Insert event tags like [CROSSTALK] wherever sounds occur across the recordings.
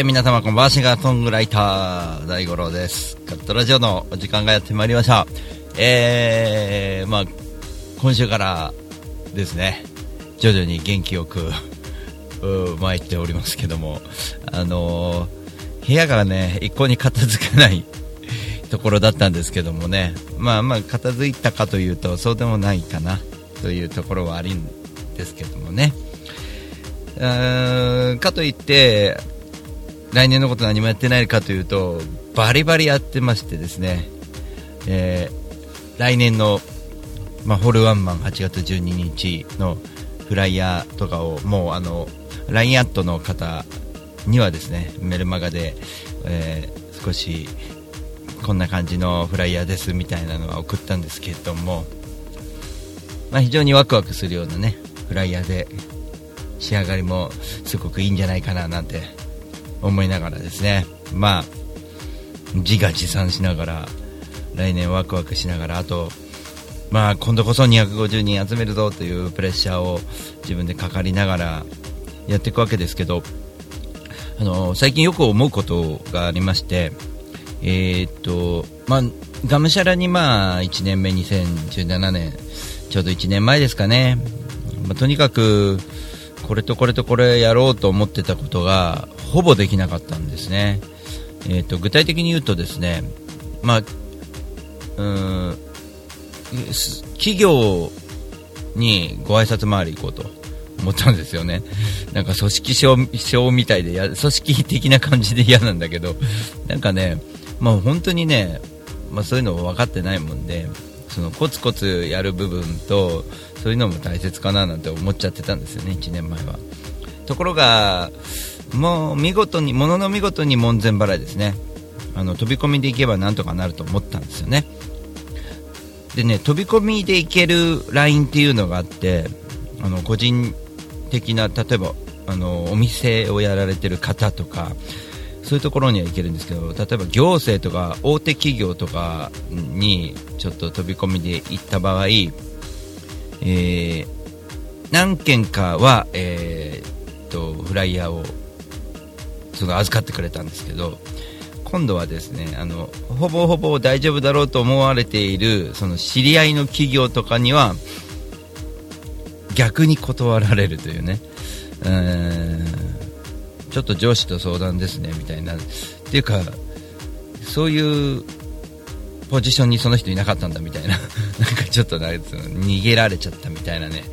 て皆様こんばんは。シンガーソングライター大五郎です。カットラジオのお時間がやってまいりました。えー、まあ今週からですね。徐々に元気よく [LAUGHS] 参っておりますけども。あのー部屋がね一向に片付かない [LAUGHS] ところだったんですけどもね。まあまあ片付いたかというとそうでもないかな。というところはあるんですけどもね。うーんかといって来年のこと何もやってないかというとバリバリやってましてですね、えー来年の、まあ、ホールワンマン8月12日のフライヤーとかをもうあの LINE アットの方にはですねメルマガで、えー少しこんな感じのフライヤーですみたいなのは送ったんですけれども、まあ、非常にワクワクするようなねフライヤーで仕上がりもすごくいいんじゃないかななんて思いながらですね。まあ自画自賛しながら来年ワクワクしながらあとまあ今度こそ250人集めるぞというプレッシャーを自分でかかりながらやっていくわけですけどあの最近よく思うことがありましてえーっとまあがむしゃらにまあ1年目2017年ちょうど1年前ですかね、まあとにかくこれとこれとこれやろうと思ってたことがほぼできなかったんですね、えー、と具体的に言うとですね、まあ、うーんす企業にご挨拶回り行こうと思ったんですよね。なんか組織症症みたいでや組織的な感じで嫌なんだけどなんかね、まあ、本当にね、まあ、そういうの分かってないもんでそのコツコツやる部分とそういうのも大切かななんて思っちゃってたんですよね1年前は。ところがもう見事にものの見事に門前払いですね。あの飛び込みでいけばなんとかなると思ったんですよね。でね飛び込みでいけるラインっていうのがあってあの個人的な例えばあのお店をやられてる方とかそういうところには行けるんですけど例えば行政とか大手企業とかにちょっと飛び込みで行った場合、えー何件かは、えーとフライヤーをその預かってくれたんですけど今度はですねあのほぼほぼ大丈夫だろうと思われているその知り合いの企業とかには逆に断られるというねうーんちょっと上司と相談ですねみたいな。っていうかそういうポジションにその人いなかったんだみたいな。[LAUGHS] なんかちょっとなんか逃げられちゃったみたいなね。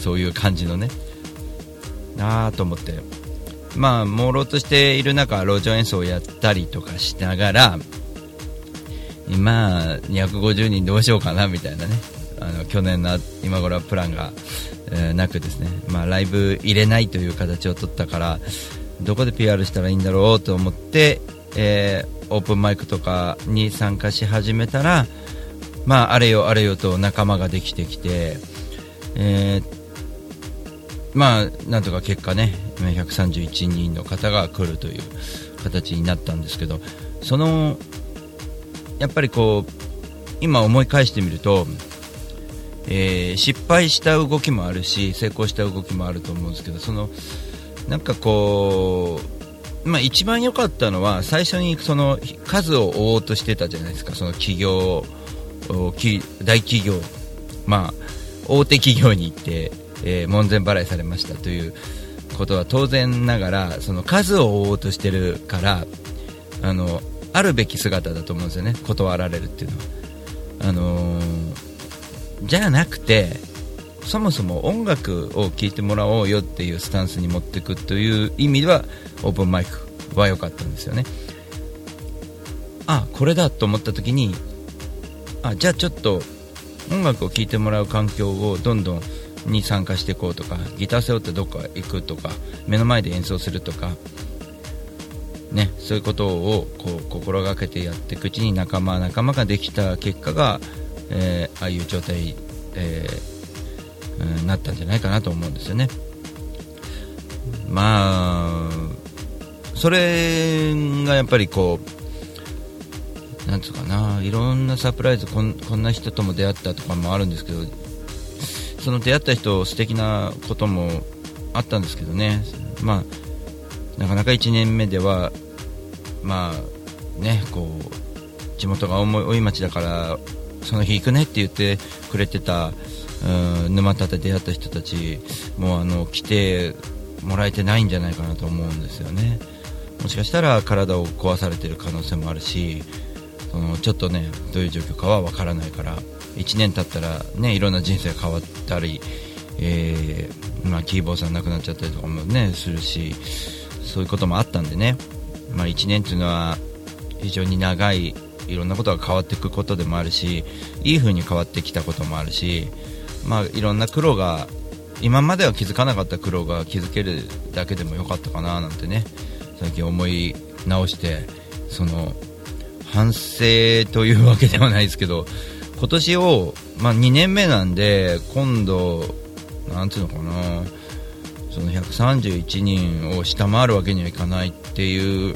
そういう感じのね。あーと思って。まあ朦朧としている中路上演奏をやったりとかしながらまあ250人どうしようかなみたいなね。あの去年の今頃はプランが、えーなくですね、まあ、ライブ入れないという形を取ったからどこで PR したらいいんだろうと思って、えーオープンマイクとかに参加し始めたら、まあ、あれよあれよと仲間ができてきて、えーまあ、なんとか結果ね131人の方が来るという形になったんですけどそのやっぱりこう今思い返してみると、えー失敗した動きもあるし成功した動きもあると思うんですけどそのなんかこうまあ、一番良かったのは最初にその数を追おうとしてたじゃないですか。その企業大企業、まあ、大手企業に行って、えー門前払いされましたということは当然ながらその数を追おうとしてるからあのあるべき姿だと思うんですよね。断られるっていうのは。あのーじゃなくてそもそも音楽を聴いてもらおうよっていうスタンスに持っていくという意味ではオープンマイクは良かったんですよね。あこれだと思った時にあじゃあちょっと音楽を聴いてもらう環境をどんどんに参加していこうとかギター背負ってどっか行くとか目の前で演奏するとかね、そういうことをこう心がけてやっていくうちに仲間仲間ができた結果が、えーああいう状態、えー、なったんじゃないかなと思うんですよね。まあそれがやっぱりこうなんつうかないろんなサプライズこんこんな人とも出会ったとかもあるんですけどその出会った人素敵なこともあったんですけどね。まあなかなか1年目ではまあねこう地元が大井町だからその日行くねって言ってくれてたうん沼田で出会った人たちもあの来てもらえてないんじゃないかなと思うんですよね。もしかしたら体を壊されている可能性もあるしそのちょっとねどういう状況かは分からないから1年経ったらねいろんな人生が変わったり、えー、まあ、キーボーさん亡くなっちゃったりとかもねするしそういうこともあったんでね、まあ、1年っていうのは非常に長いいろんなことが変わっていくことでもあるしいい風に変わってきたこともあるし、まあ、いろんな苦労が今までは気づかなかった苦労が気づけるだけでもよかったかななんてね。最近思い直してその反省というわけではないですけど今年を、まあ、2年目なんで今度なんていうのかなその131人を下回るわけにはいかないっていう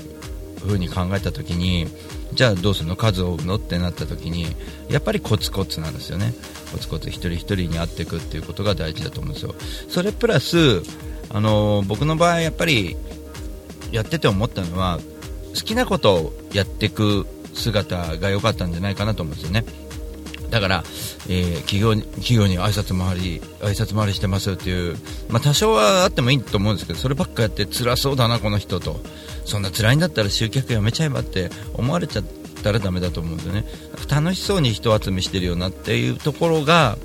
風に考えた時にじゃあどうするの？数を追うのってなった時にやっぱりコツコツなんですよね。コツコツ一人一人に会っていくっていうことが大事だと思うんですよ。それプラスあの僕の場合やっぱりやってて思ったのは好きなことをやっていく姿が良かったんじゃないかなと思うんですよね。だから、えー、企業に企業に挨拶回り挨拶回りしてますっていう、まあ、多少はあってもいいと思うんですけどそればっかやって辛そうだなこの人と。そんな辛いんだったら集客やめちゃえばって思われちゃったらダメだと思うんですよね。楽しそうに人集めしてるよなっていうところが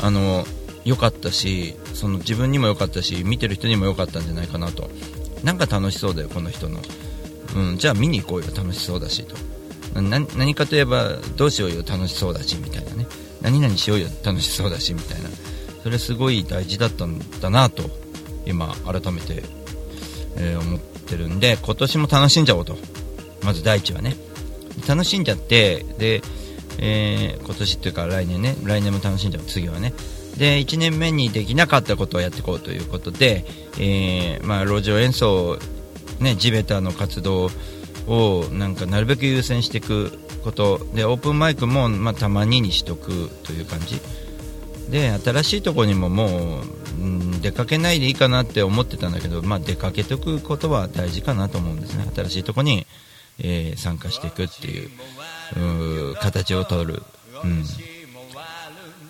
あの良かったしその自分にも良かったし見てる人にも良かったんじゃないかなと。なんか楽しそうだよこの人の、うん、じゃあ見に行こうよ楽しそうだしと。何かといえばどうしようよ楽しそうだしみたいなね。何々しようよ楽しそうだしみたいな。それすごい大事だったんだなと今改めて、えー、思ってるんで今年も楽しんじゃおうと。まず第一はね。楽しんじゃってで、えー、今年っていうか来年ね。来年も楽しんじゃう。次はね。で1年目にできなかったことをやっていこうということで、えー、まあ、路上演奏、ね、地べたの活動をなんかなるべく優先していくことでオープンマイクも、まあ、たまににしとくという感じ。で新しいところにももう、うん、出かけないでいいかなって思ってたんだけど、まあ、出かけておくことは大事かなと思うんですね。新しいところに、えー、参加していくっていう形を取る、うん、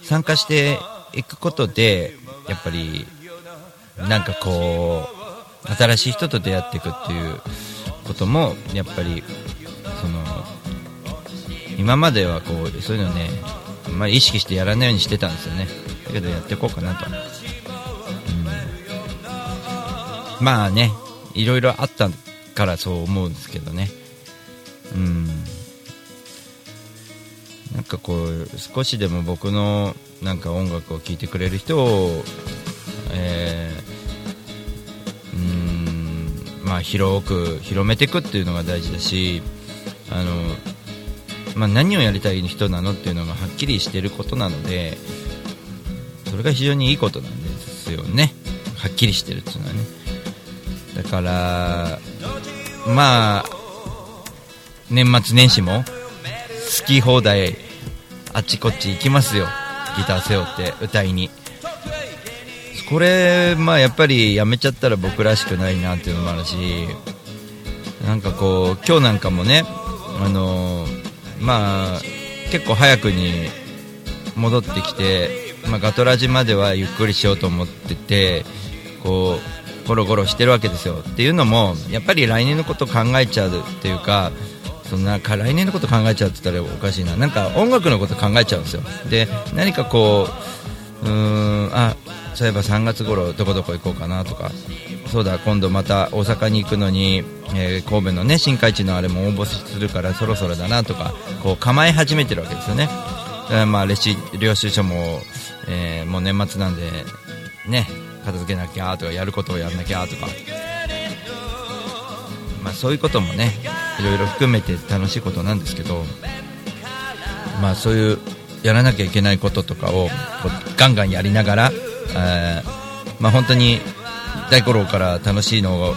参加していくことでやっぱりなんかこう新しい人と出会っていくっていうこともやっぱりその今まではこうそういうのねあんまり意識してやらないようにしてたんですよね。だけどやっていこうかなと、うん、まあねいろいろあったからそう思うんですけどね。うん。なんかこう少しでも僕のなんか音楽を聴いてくれる人を、えー、うんまあ、広く広めていくっていうのが大事だしあの、まあ、何をやりたい人なのっていうのがはっきりしてることなのでそれが非常にいいことなんですよね。はっきりしてるっていうのはね。だからまあ年末年始も好き放題あっちこっち行きますよ。ギター背負って歌いに。これ、まあ、やっぱりやめちゃったら僕らしくないなっていうのもあるしなんかこう今日なんかもねあのまあ結構早くに戻ってきて、まあ、ガトラジまではゆっくりしようと思っててこうゴロゴロしてるわけですよ。っていうのもやっぱり来年のこと考えちゃうっていうかそんな来年のこと考えちゃうって言ったらおかしいな。なんか音楽のこと考えちゃうんですよ。で何かこううーんあそういえば3月頃どこどこ行こうかなとか。そうだ今度また大阪に行くのに、えー、神戸のね新海地のあれも応募するからそろそろだなとかこう構え始めてるわけですよね。まあレシ領収書も、えー、もう年末なんでね片付けなきゃとかやることをやらなきゃとか。まあそういうこともねいろいろ含めて楽しいことなんですけどまあそういうやらなきゃいけないこととかをガンガンやりながら、えーまあ、本当に大五郎から楽しいのを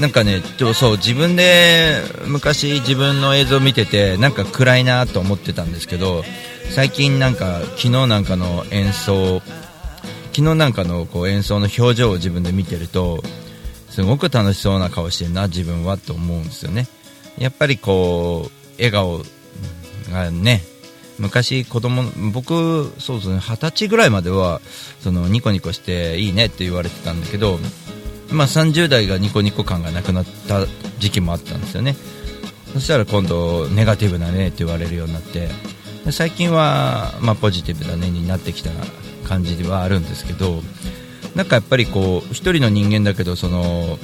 なんかねそう自分で昔自分の映像を見ててなんか暗いなと思ってたんですけど最近なんか昨日なんかの演奏昨日なんかのこう演奏の表情を自分で見てるとすごく楽しそうな顔してるな自分はと思うんですよね。やっぱりこう笑顔がね昔子供僕そうですね二十歳ぐらいまではそのニコニコしていいねって言われてたんだけどまあ30代がニコニコ感がなくなった時期もあったんですよね。そしたら今度ネガティブだねって言われるようになって最近はまあポジティブだねになってきた感じではあるんですけどなんかやっぱりこう一人の人間だけどその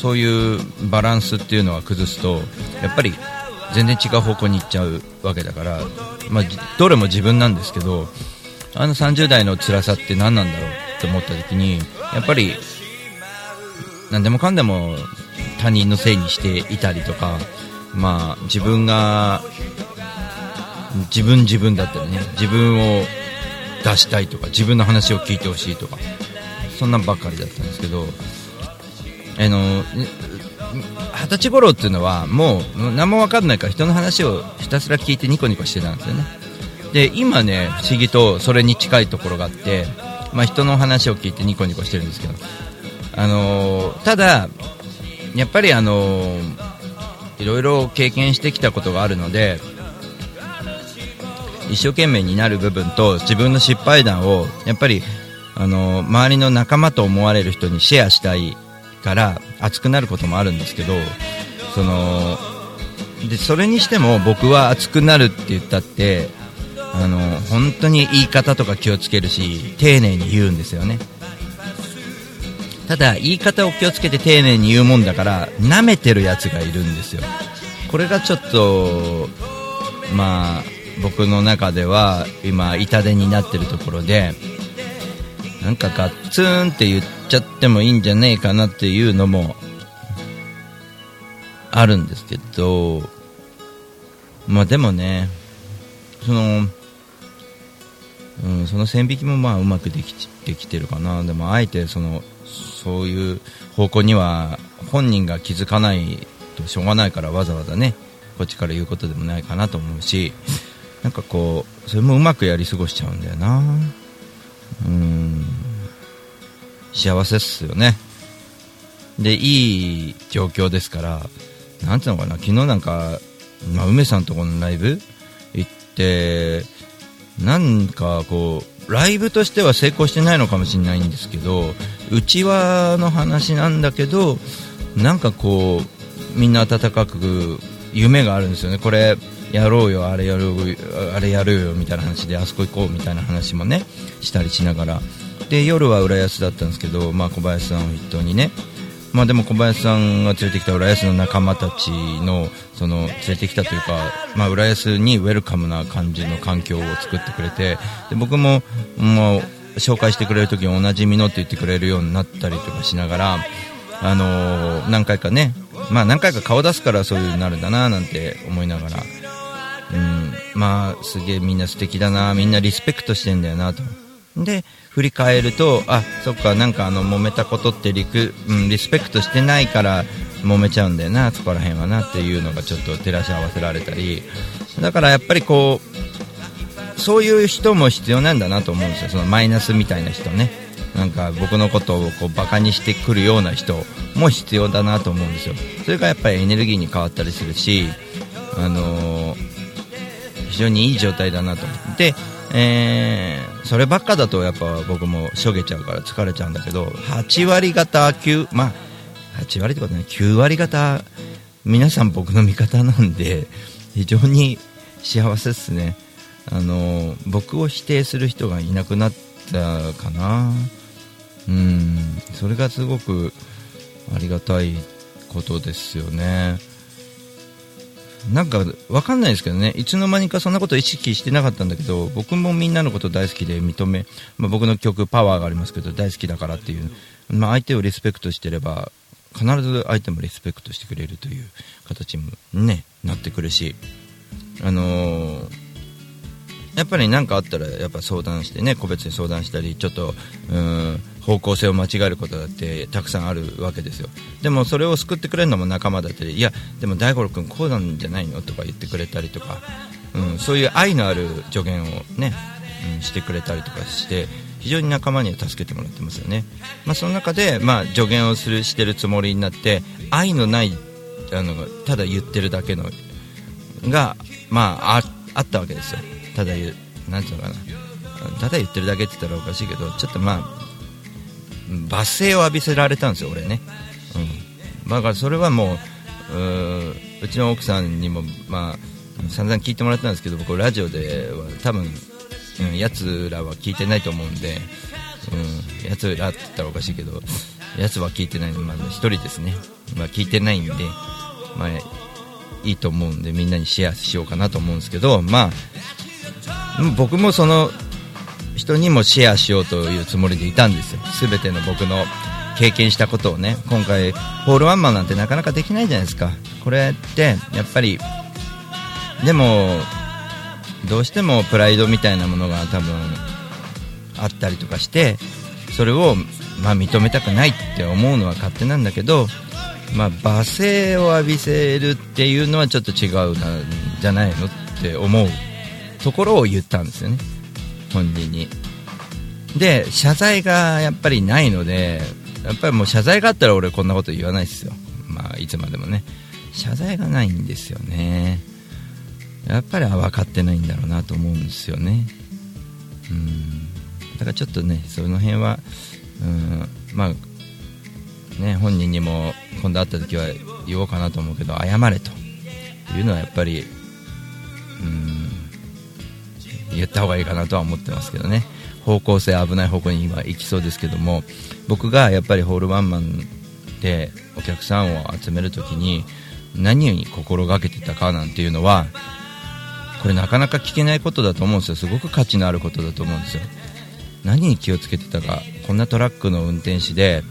そういうバランスっていうのは崩すとやっぱり全然違う方向に行っちゃうわけだから、まあ、どれも自分なんですけどあの30代の辛さって何なんだろうって思った時にやっぱり何でもかんでも他人のせいにしていたりとか、まあ、自分が自分自分だったりね自分を出したいとか自分の話を聞いてほしいとかそんなんばっかりだったんですけどあの二十歳頃っていうのはもう何も分かんないから人の話をひたすら聞いてニコニコしてたんですよね。で今ね不思議とそれに近いところがあって、まあ、人の話を聞いてニコニコしてるんですけど。あのただやっぱりあのいろいろ経験してきたことがあるので一生懸命になる部分と自分の失敗談をやっぱりあの周りの仲間と思われる人にシェアしたい。から熱くなることもあるんですけどそのでそれにしても僕は熱くなるって言ったってあの本当に言い方とか気をつけるし丁寧に言うんですよね。ただ言い方を気をつけて丁寧に言うもんだから舐めてるやつがいるんですよ。これがちょっとまあ僕の中では今痛手になってるところでなんかガッツンって言っちゃってもいいんじゃねえかなっていうのもあるんですけどまあでもねそのうん、その線引きもまあうまくできできてるかな。でもあえてそのそういう方向には本人が気づかないとしょうがないからわざわざねこっちから言うことでもないかなと思うしなんかこうそれもうまくやり過ごしちゃうんだよな。うん。幸せっすよね。でいい状況ですからなんていうのかな昨日なんか、まあ、梅さんとこのライブ行ってなんかこうライブとしては成功してないのかもしれないんですけどうちわの話なんだけどなんかこうみんな温かく夢があるんですよね。これやろうよあれやろうあれやるよみたいな話であそこ行こうみたいな話もねしたりしながら。で夜は浦安だったんですけど、まあ、小林さんを筆頭にねまあ、でも小林さんが連れてきた浦安の仲間たちのその連れてきたというか、まあ、浦安にウェルカムな感じの環境を作ってくれてで僕ももう紹介してくれる時におなじみのって言ってくれるようになったりとかしながら、あのー、何回かね、まあ、何回か顔出すからそういう風になるんだななんて思いながら、うん、まあすげえみんな素敵だなみんなリスペクトしてんだよなと。で振り返るとあそっかなんかあの揉めたことってリク、うん、リスペクトしてないから揉めちゃうんだよなそこら辺はなっていうのがちょっと照らし合わせられたり。だからやっぱりこうそういう人も必要なんだなと思うんですよそのマイナスみたいな人ね。なんか僕のことをこうバカにしてくるような人も必要だなと思うんですよ。それがやっぱりエネルギーに変わったりするしあのー、非常にいい状態だなとでえー、そればっかだとやっぱ僕もしょげちゃうから疲れちゃうんだけど8割方9まあ8割ってことね9割方皆さん僕の味方なんで非常に幸せですね。あの僕を否定する人がいなくなったかな。うんそれがすごくありがたいことですよね。なんかわかんないですけどね。いつの間にかそんなこと意識してなかったんだけど僕もみんなのこと大好きで認め、まあ、僕の曲パワーがありますけど大好きだからっていう、まあ、相手をリスペクトしてれば必ず相手もリスペクトしてくれるという形に、ね、なってくるし、あのー、やっぱり何かあったらやっぱ相談してね個別に相談したりちょっとうん方向性を間違えることだってたくさんあるわけですよ。でもそれを救ってくれるのも仲間だったりいやでも大五郎君こうなんじゃないのとか言ってくれたりとか、うん、そういう愛のある助言をね、うん、してくれたりとかして非常に仲間には助けてもらってますよね、まあ、その中で、まあ、助言をするしてるつもりになって愛のないあのただ言ってるだけのが、まあ、ああったわけですよ。ただ言うなんていうのかな。ただ言ってるだけって言ったらおかしいけどちょっとまあ罵声を浴びせられたんですよ俺ね、うん、だからそれはもううちの奥さんにもまあ散々聞いてもらったんですけど僕ラジオでは多分うん、やつらは聞いてないと思うんで、うん、やつらって言ったらおかしいけど、やつは聞いてないので、まあ、1人ですね、まあ、聞いてないんで、まあ、いいと思うんで、みんなにシェアしようかなと思うんですけど、まあ、僕もその人にもシェアしようというつもりでいたんですよ、すべての僕の経験したことをね、今回、ホールワンマンなんてなかなかできないじゃないですか、これってやっぱり、でも、どうしてもプライドみたいなものが多分あったりとかしてそれをまあ認めたくないって思うのは勝手なんだけど、まあ、罵声を浴びせるっていうのはちょっと違うなんじゃないのって思う。ところを言ったんですよね。本人に。で謝罪がやっぱりないのでやっぱりもう謝罪があったら俺こんなこと言わないですよ。まあいつまでもね。謝罪がないんですよね。やっぱり分かってないんだろうなと思うんですよね。うん。だからちょっとねその辺はうんまあね本人にも今度会った時は言おうかなと思うけど謝れというのはやっぱりうん言った方がいいかなとは思ってますけどね。方向性危ない方向に今行きそうですけども。僕がやっぱりホールワンマンでお客さんを集めるときに何に心がけてたかなんていうのはこれなかなか聞けないことだと思うんですよ。すごく価値のあることだと思うんですよ。何に気をつけてたかこんなトラックの運転手で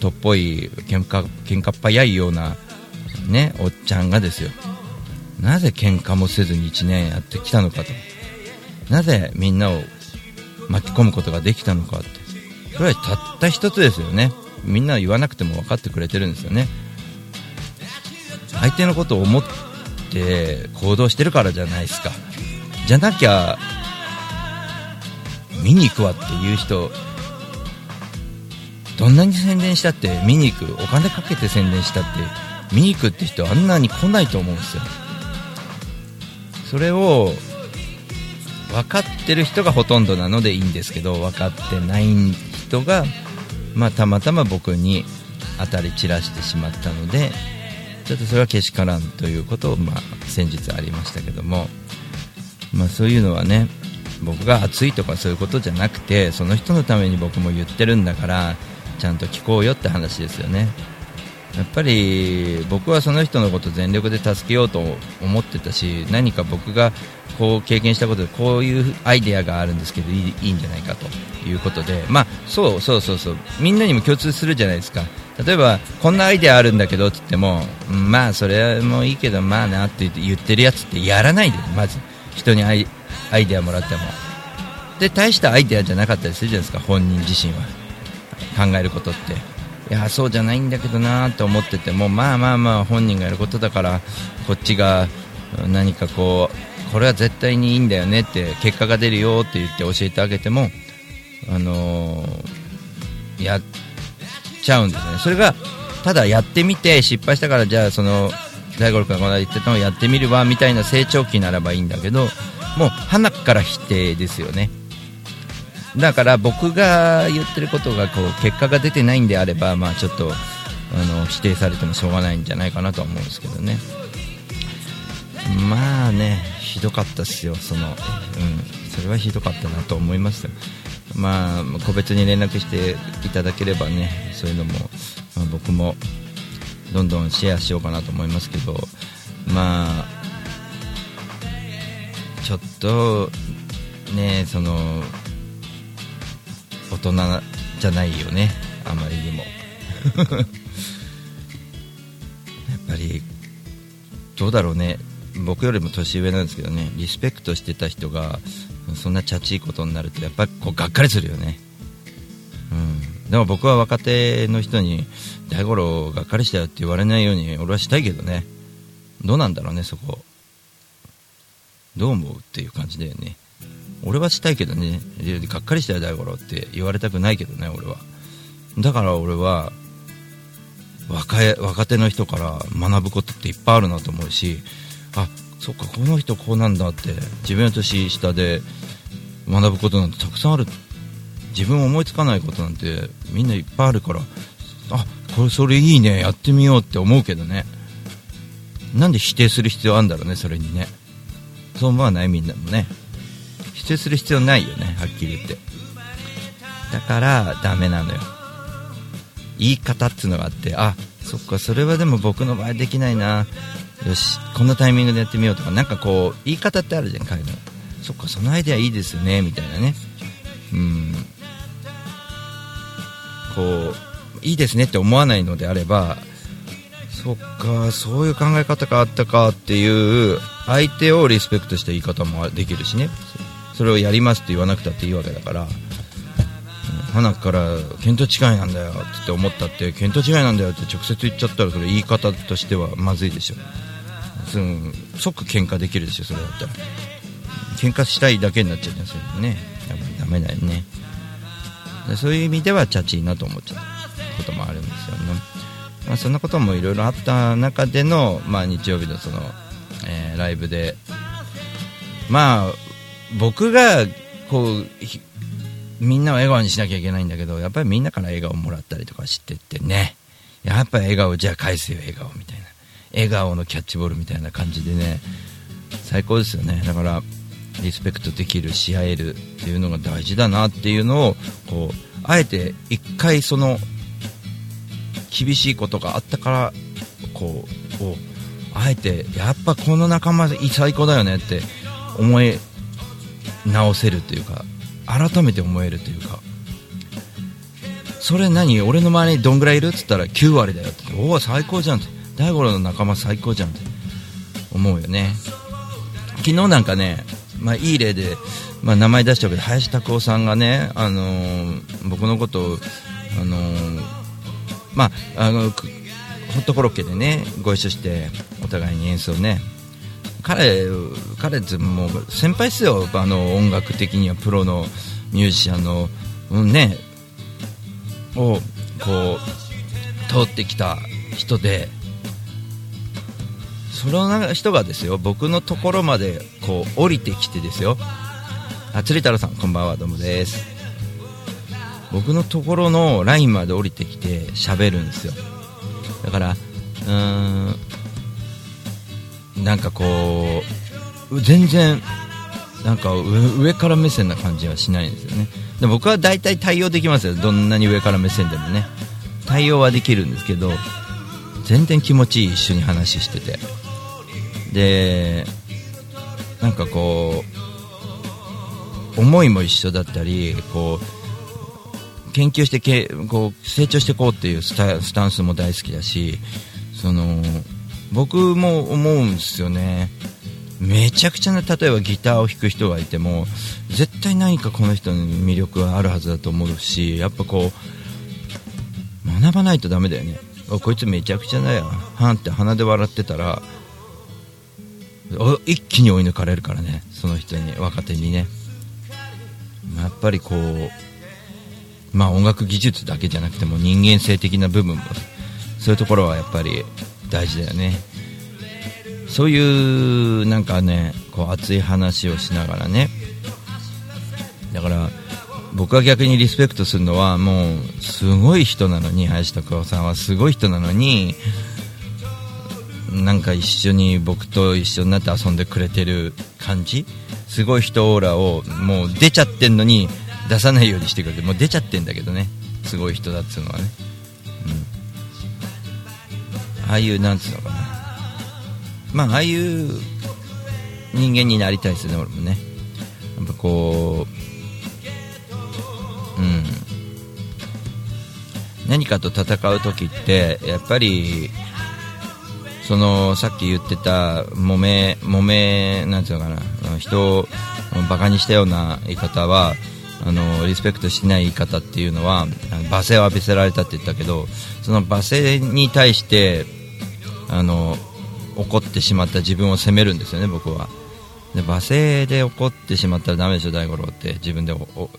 とっぽい喧嘩喧嘩っ早いようなねおっちゃんがですよ。なぜ喧嘩もせずに1年やってきたのかと。なぜみんなを巻き込むことができたのかって。それはたった一つですよね。みんな言わなくても分かってくれてるんですよね。相手のことを思って行動してるからじゃないですか。じゃなきゃ見に行くわっていう人どんなに宣伝したって見に行くお金かけて宣伝したって見に行くって人あんなに来ないと思うんですよ。それを分かってる人がほとんどなのでいいんですけど分かってない人が、まあ、たまたま僕に当たり散らしてしまったのでちょっとそれはけしからんということを、まあ、先日ありましたけども、まあ、そういうのはね僕が熱いとかそういうことじゃなくてその人のために僕も言ってるんだからちゃんと聞こうよって話ですよね。やっぱり僕はその人のこと全力で助けようと思ってたし何か僕がこう経験したことでこういうアイデアがあるんですけどいいいいんじゃないかと。いうことでまあそうそうそうそう。みんなにも共通するじゃないですか。例えばこんなアイデアあるんだけどって言っても、まあそれもいいけどまあなって言ってるやつってやらないでまず。人にアイアイデアもらっても。で大したアイデアじゃなかったりするじゃないですか本人自身は。考えることって。いやそうじゃないんだけどなと思っててもまあまあまあ本人がやることだからこっちが何かこうこれは絶対にいいんだよねって結果が出るよって言って教えてあげてもあのー、やちゃうんですね。それがただやってみて失敗したからじゃあその大五郎君がこの間言ってたのをやってみるわみたいな成長期ならばいいんだけどもう鼻から否定ですよね。だから僕が言ってることがこう結果が出てないんであればまあちょっとあの否定されてもしょうがないんじゃないかなと思うんですけどね。まあねひどかったっすよそのうん。それはひどかったなと思いますまあ、個別に連絡していただければねそういうのも、まあ、僕もどんどんシェアしようかなと思いますけどまあちょっとねその大人じゃないよね。あまりにも。[LAUGHS] やっぱりどうだろうね。僕よりも年上なんですけどね。リスペクトしてた人がそんなチャチいことになるとやっぱりこうがっかりするよね。うん。でも僕は若手の人に大五郎がっかりしたよって言われないように俺はしたいけどね。どうなんだろうねそこ。どう思うっていう感じだよね。俺はしたいけどね。がっかりしたよ大五郎って。言われたくないけどね俺は。だから俺は若い若手の人から学ぶことっていっぱいあるなと思うしあそっかこの人こうなんだって自分の年下で学ぶことなんてたくさんある。自分思いつかないことなんてみんないっぱいあるからあこれそれいいねやってみようって思うけどね。なんで否定する必要あるんだろうねそれにね。そう思わない？みんなもね。否定する必要ないよねはっきり言って。だからダメなのよ。言い方っていうのがあってあそっかそれはでも僕の場合できないな。よしこんなタイミングでやってみようとか。なんかこう言い方ってあるじゃん彼の。そっかそのアイデアいいですよねみたいなね。うん。こういいですねって思わないのであればそっかそういう考え方があったかっていう相手をリスペクトした言い方もできるしね。それをやりますって言わなくたっていいわけだから花から見当違いなんだよって思ったって見当違いなんだよって直接言っちゃったらそれ言い方としてはまずいでしょ。その即喧嘩できるでしょそれだったら。喧嘩したいだけになっちゃうじゃんそれね。やっぱダメだよね。そういう意味ではチャチいなと思っちゃうこともあるんですよね、まあ、そんなこともいろいろあった中での、まあ、日曜日のその、えー、ライブでまあ僕がこうみんなを笑顔にしなきゃいけないんだけどやっぱりみんなから笑顔もらったりとかしてってね。やっぱり笑顔じゃあ返すよ笑顔みたいな。笑顔のキャッチボールみたいな感じでね。最高ですよね。だからリスペクトできるし合えるっていうのが大事だなっていうのをこうあえて一回その厳しいことがあったからこうあえてやっぱこの仲間最高だよねって思い直せるというか改めて思えるというか。それ何？俺の周りにどんぐらいいる？っつったら9割だよって。おお最高じゃんって。大五郎の仲間最高じゃんって。思うよね。昨日なんかね、まあ、いい例で、まあ、名前出したけど林拓夫さんがね、あのー、僕のことを、あのー、まあ、あのホットコロッケでねご一緒してお互いに演奏ね。彼彼ってもう先輩ですよ。あの音楽的にはプロのミュージシャンの、うんね、をこう通ってきた人で。その人がですよ。僕のところまでこう降りてきてですよ。あ釣り太郎さんこんばんはどうもです。僕のところのラインまで降りてきて喋るんですよ。だからうーんなんかこう全然なんか上から目線な感じはしないんですよね。で僕は大体対応できますよ。どんなに上から目線でもね。対応はできるんですけど全然気持ちいい一緒に話してて。でなんかこう思いも一緒だったりこう研究してけこう成長していこうっていうスタンスも大好きだしその僕も思うんですよね。めちゃくちゃな例えばギターを弾く人がいても絶対何かこの人に魅力があるはずだと思うしやっぱこう学ばないとダメだよね。こいつめちゃくちゃだよ。はんって鼻で笑ってたら一気に追い抜かれるからね。その人に若手にね。やっぱりこうまあ音楽技術だけじゃなくても人間性的な部分もそういうところはやっぱり大事だよね。そういうなんかねこう熱い話をしながらね。だから僕は逆にリスペクトするのはもうすごい人なのに林拓夫さんはすごい人なのになんか一緒に僕と一緒になって遊んでくれてる感じ。すごい人オーラをもう出ちゃってんのに出さないようにしてくれてもう出ちゃってんだけどね。すごい人だっつうのはね、ああいうなんつうのかな。まあああいう人間になりたいですね俺もね。やっぱこううん。何かと戦う時ってやっぱりそのさっき言ってたもめもめなんていうのかな。人をバカにしたような言い方はあのリスペクトしない言い方っていうのは罵声を浴びせられたって言ったけどその罵声に対してあの怒ってしまった自分を責めるんですよね、僕は。で罵声で怒ってしまったらダメでしょ、大五郎って自分でこ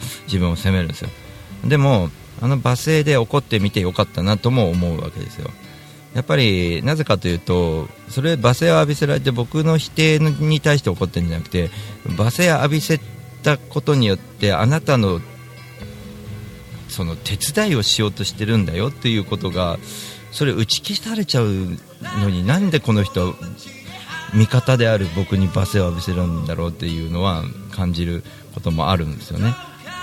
う自分を責めるんですよ。でもあの罵声で怒ってみてよかったなとも思うわけですよ。やっぱりなぜかというとそれ罵声を浴びせられて僕の否定に対して怒ってるんじゃなくて罵声を浴びせたことによってあなたのその手伝いをしようとしてるんだよっていうことがそれ打ち消されちゃうのになんでこの人味方である僕に罵声を浴びせるんだろうっていうのは感じることもあるんですよね。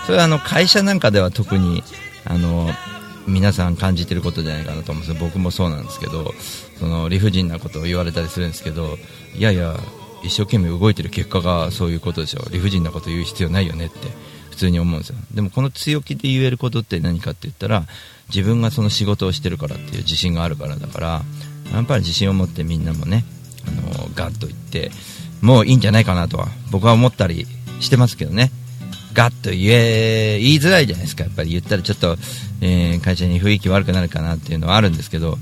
それはあの会社なんかでは特にあの皆さん感じてることじゃないかなと思うんです僕もそうなんですけどその理不尽なことを言われたりするんですけどいやいや一生懸命動いてる結果がそういうことでしょう。理不尽なこと言う必要ないよねって普通に思うんですよ。でもこの強気で言えることって何かって言ったら自分がその仕事をしてるからっていう自信があるからだからやっぱり自信を持ってみんなもねあのガンと言ってもういいんじゃないかなとは僕は思ったりしてますけどね。ガッと言え言いづらいじゃないですか。やっぱり言ったらちょっと、えー、会社に雰囲気悪くなるかなっていうのはあるんですけど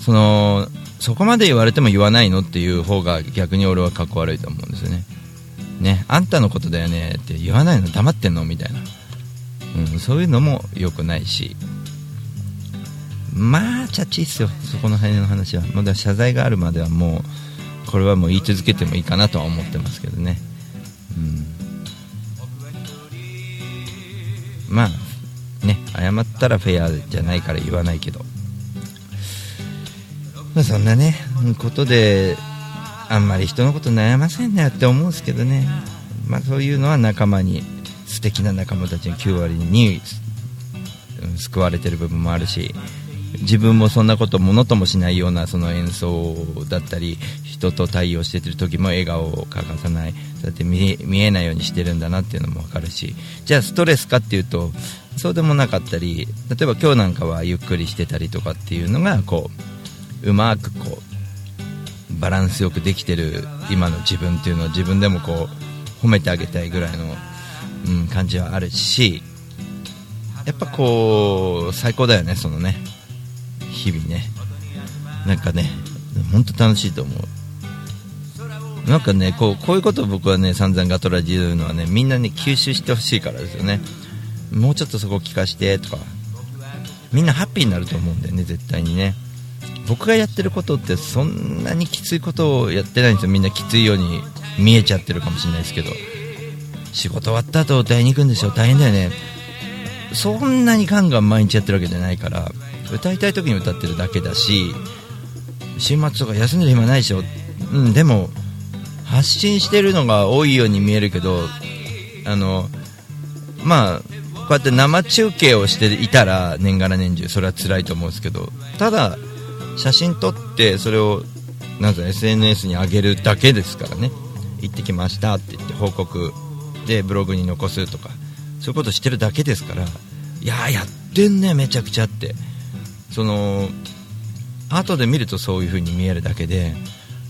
そのそこまで言われても言わないのっていう方が逆に俺はかっこ悪いと思うんですよね。ねあんたのことだよねって言わないの黙ってんの？みたいな、うん、そういうのも良くないし。まあチャッチいっすよ。そこの辺の話は。まだ謝罪があるまではもうこれはもう言い続けてもいいかなとは思ってますけどね。うん。まあね謝ったらフェアじゃないから言わないけど、まあ、そんなねことであんまり人のこと悩ませんなよって思うんですけどね、まあ、そういうのは仲間に素敵な仲間たちに9割に救われてる部分もあるし自分もそんなことものともしないようなその演奏だったり人と対応してる時も笑顔を欠かさない。そうやって見えないようにしてるんだなっていうのも分かるし。じゃあストレスかっていうとそうでもなかったり例えば今日なんかはゆっくりしてたりとかっていうのがこううまくこうバランスよくできてる今の自分っていうのを自分でもこう褒めてあげたいぐらいの、うん、感じはあるしやっぱこう最高だよねそのね日々ね。なんかね本当楽しいと思う。なんかねこうこういうことを僕はね散々ガトラジ言うのはねみんなに吸収してほしいからですよね。もうちょっとそこ聞かしてとか。みんなハッピーになると思うんだよね絶対にね。僕がやってることってそんなにきついことをやってないんですよ。みんなきついように見えちゃってるかもしれないですけど。仕事終わった後歌いに行くんでしょ大変だよね。そんなにガンガン毎日やってるわけじゃないから。歌いたい時に歌ってるだけだし週末とか休んでる暇ないでしょ、うん、でも発信してるのが多いように見えるけどあのまあこうやって生中継をしていたら年がら年中それは辛いと思うんですけどただ写真撮ってそれをなん SNS に上げるだけですからね。行ってきましたって言って報告でブログに残すとかそういうことしてるだけですから。いややってんねめちゃくちゃって。その後で見るとそういう風に見えるだけで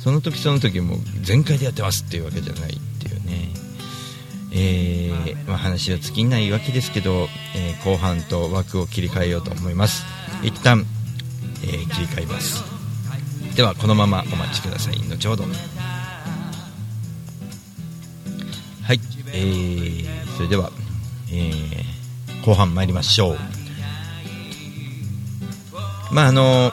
その時その時も全開でやってますっていうわけじゃないっていうね。えー、まあ、話は尽きないわけですけど、えー、後半と枠を切り替えようと思います。一旦、えー、切り替えます。ではこのままお待ちください。後ほど。はい。えー、それでは、え後半参りましょう。まああの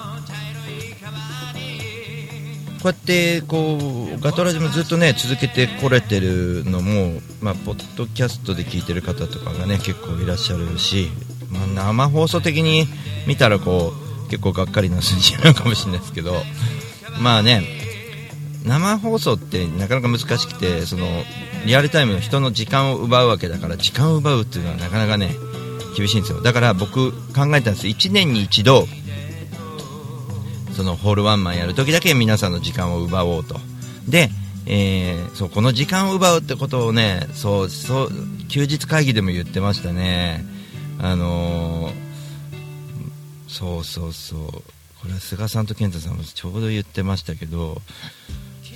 こうやってこうガトラジもずっとね続けてこれてるのも、まあ、ポッドキャストで聞いてる方とかがね結構いらっしゃるし、まあ、生放送的に見たらこう結構がっかりな数字なのかもしれないですけどまあね生放送ってなかなか難しくてそのリアルタイムの人の時間を奪うわけだから時間を奪うっていうのはなかなかね厳しいんですよ。だから僕考えたんです1年に一度そのホールワンマンやるときだけ皆さんの時間を奪おうと。で、えー、そうこの時間を奪うってことをねそうそう休日会議でも言ってましたね。あのー、そうそうそう。これは菅さんと健太さんもちょうど言ってましたけど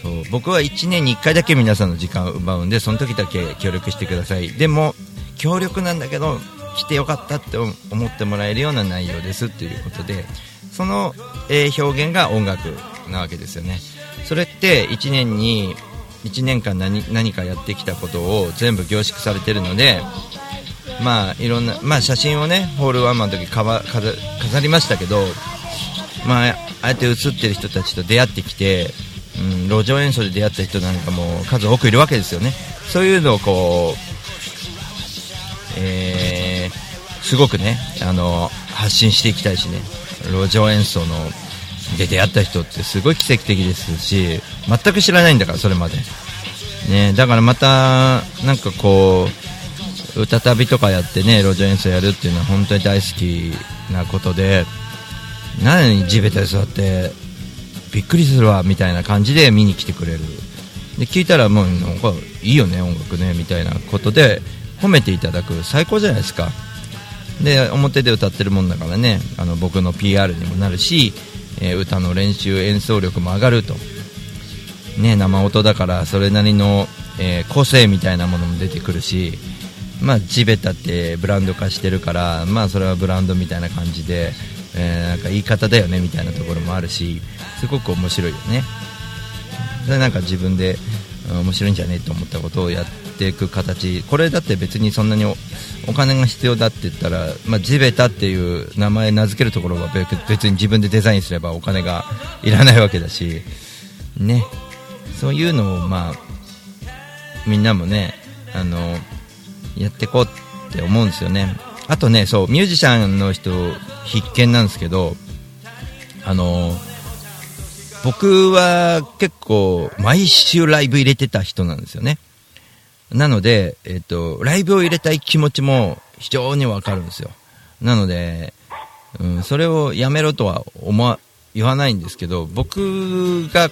そう僕は1年に1回だけ皆さんの時間を奪うんでその時だけ協力してください。でも協力なんだけど来てよかったって思ってもらえるような内容ですっていうことでその、え、表現が音楽なわけですよね。それって1年に1年間何何かやってきたことを全部凝縮されてるのでまあいろんな、まあ、写真をねホールワンマンの時か飾飾りましたけど、まあ、あえて写ってる人たちと出会ってきて、うん、路上演奏で出会った人なんかも数多くいるわけですよね。そういうのをこう、えー、すごくねあの発信していきたいしね路上演奏ので出会った人ってすごい奇跡的ですし全く知らないんだからそれまで。ねだからまたなんかこう歌旅とかやってね路上演奏やるっていうのは本当に大好きなことで何地べたで座ってびっくりするわみたいな感じで見に来てくれる。で聞いたらもうなんかいいよね音楽ねみたいなことで褒めていただく。最高じゃないですか。で表で歌ってるもんだからねあの僕の PR にもなるしえー、歌の練習演奏力も上がると、ね、生音だからそれなりの、えー、個性みたいなものも出てくるし、まあ、地べたってブランド化してるから、まあ、それはブランドみたいな感じで、えー、なんか言い方だよねみたいなところもあるしすごく面白いよね。それなんか自分で面白いんじゃねえと思ったことをやっていく形。これだって別にそんなにお金が必要だって言ったら、まあ、地べたっていう名前名付けるところは別に自分でデザインすればお金がいらないわけだしね。そういうのをまあみんなもねあのやっていこうって思うんですよねあとねそうミュージシャンの人必見なんですけどあの僕は結構毎週ライブ入れてた人なんですよね。なので、えっ、と、ライブを入れたい気持ちも非常にわかるんですよ。なので、うん、それをやめろとは思わ、言わないんですけど、僕が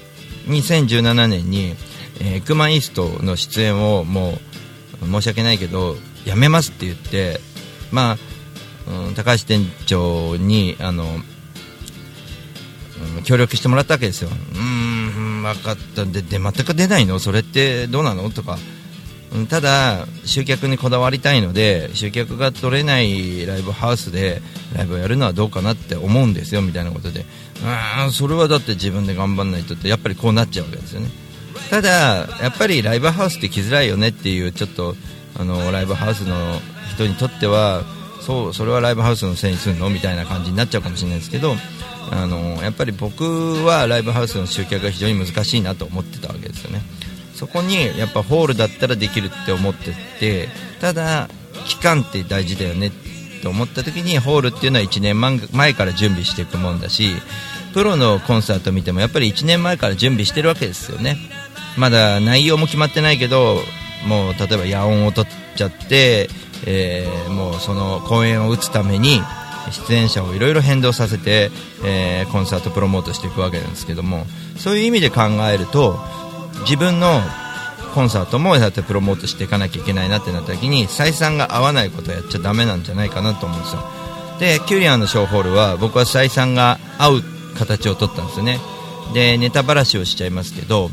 2017年に、えー、クマイーストの出演をもう、申し訳ないけど、やめますって言って、まあ、うん、高橋店長に、あの、協力してもらったわけですよ。うーん分かった。でで全く出ないの？それってどうなの？とか。うんただ集客にこだわりたいので集客が取れないライブハウスでライブをやるのはどうかなって思うんですよみたいなことで。うんそれはだって自分で頑張らないとってやっぱりこうなっちゃうわけですよね。ただやっぱりライブハウスって来づらいよねっていうちょっとあのライブハウスの人にとってはそうそれはライブハウスのせいにするのみたいな感じになっちゃうかもしれないですけどあのやっぱり僕はライブハウスの集客が非常に難しいなと思ってたわけですよね。そこにやっぱホールだったらできるって思っててただ期間って大事だよねって思った時にホールっていうのは1年前から準備していくもんだしプロのコンサート見てもやっぱり1年前から準備してるわけですよね。まだ内容も決まってないけどもう例えば野音を取っちゃって、えー、もうその公演を打つために出演者をいろいろ変動させて、えー、コンサートプロモートしていくわけなんですけどもそういう意味で考えると自分のコンサートもやってプロモートしていかなきゃいけないなってなった時に採算が合わないことをやっちゃだめなんじゃないかなと思うんですよ。でキュリアンのショーホールは僕は採算が合う形を取ったんですよね。でネタばらしをしちゃいますけど、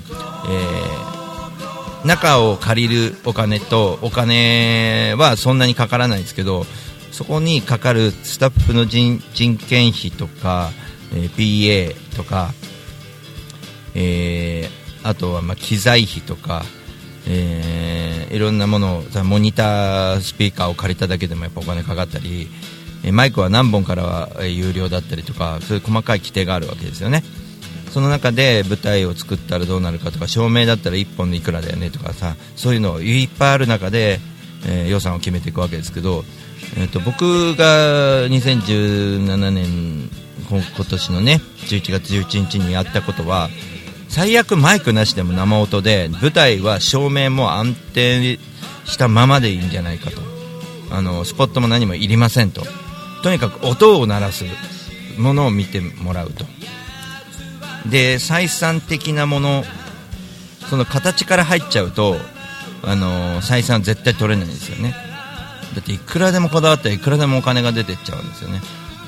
えー、中を借りるお金とお金はそんなにかからないんですけどそこにかかるスタッフの人件費とか、えー、PA とか、えー、あとはま機材費とか、えー、いろんなものをモニタースピーカーを借りただけでもやっぱお金かかったり、マイクは何本からは有料だったりとかそういう細かい規定があるわけですよね。その中で舞台を作ったらどうなるかとか照明だったら1本でいくらだよねとかさそういうのいっぱいある中で、え予算を決めていくわけですけどえーと、僕が2017年今年のね11月11日にやったことは最悪マイクなしでも生音で舞台は照明も安定したままでいいんじゃないかと。あのスポットも何もいりませんと。とにかく音を鳴らすものを見てもらうと。で採算的なものその形から入っちゃうとあの採算絶対取れないんですよね。だっていくらでもこだわったらいくらでもお金が出てっちゃうんですよね。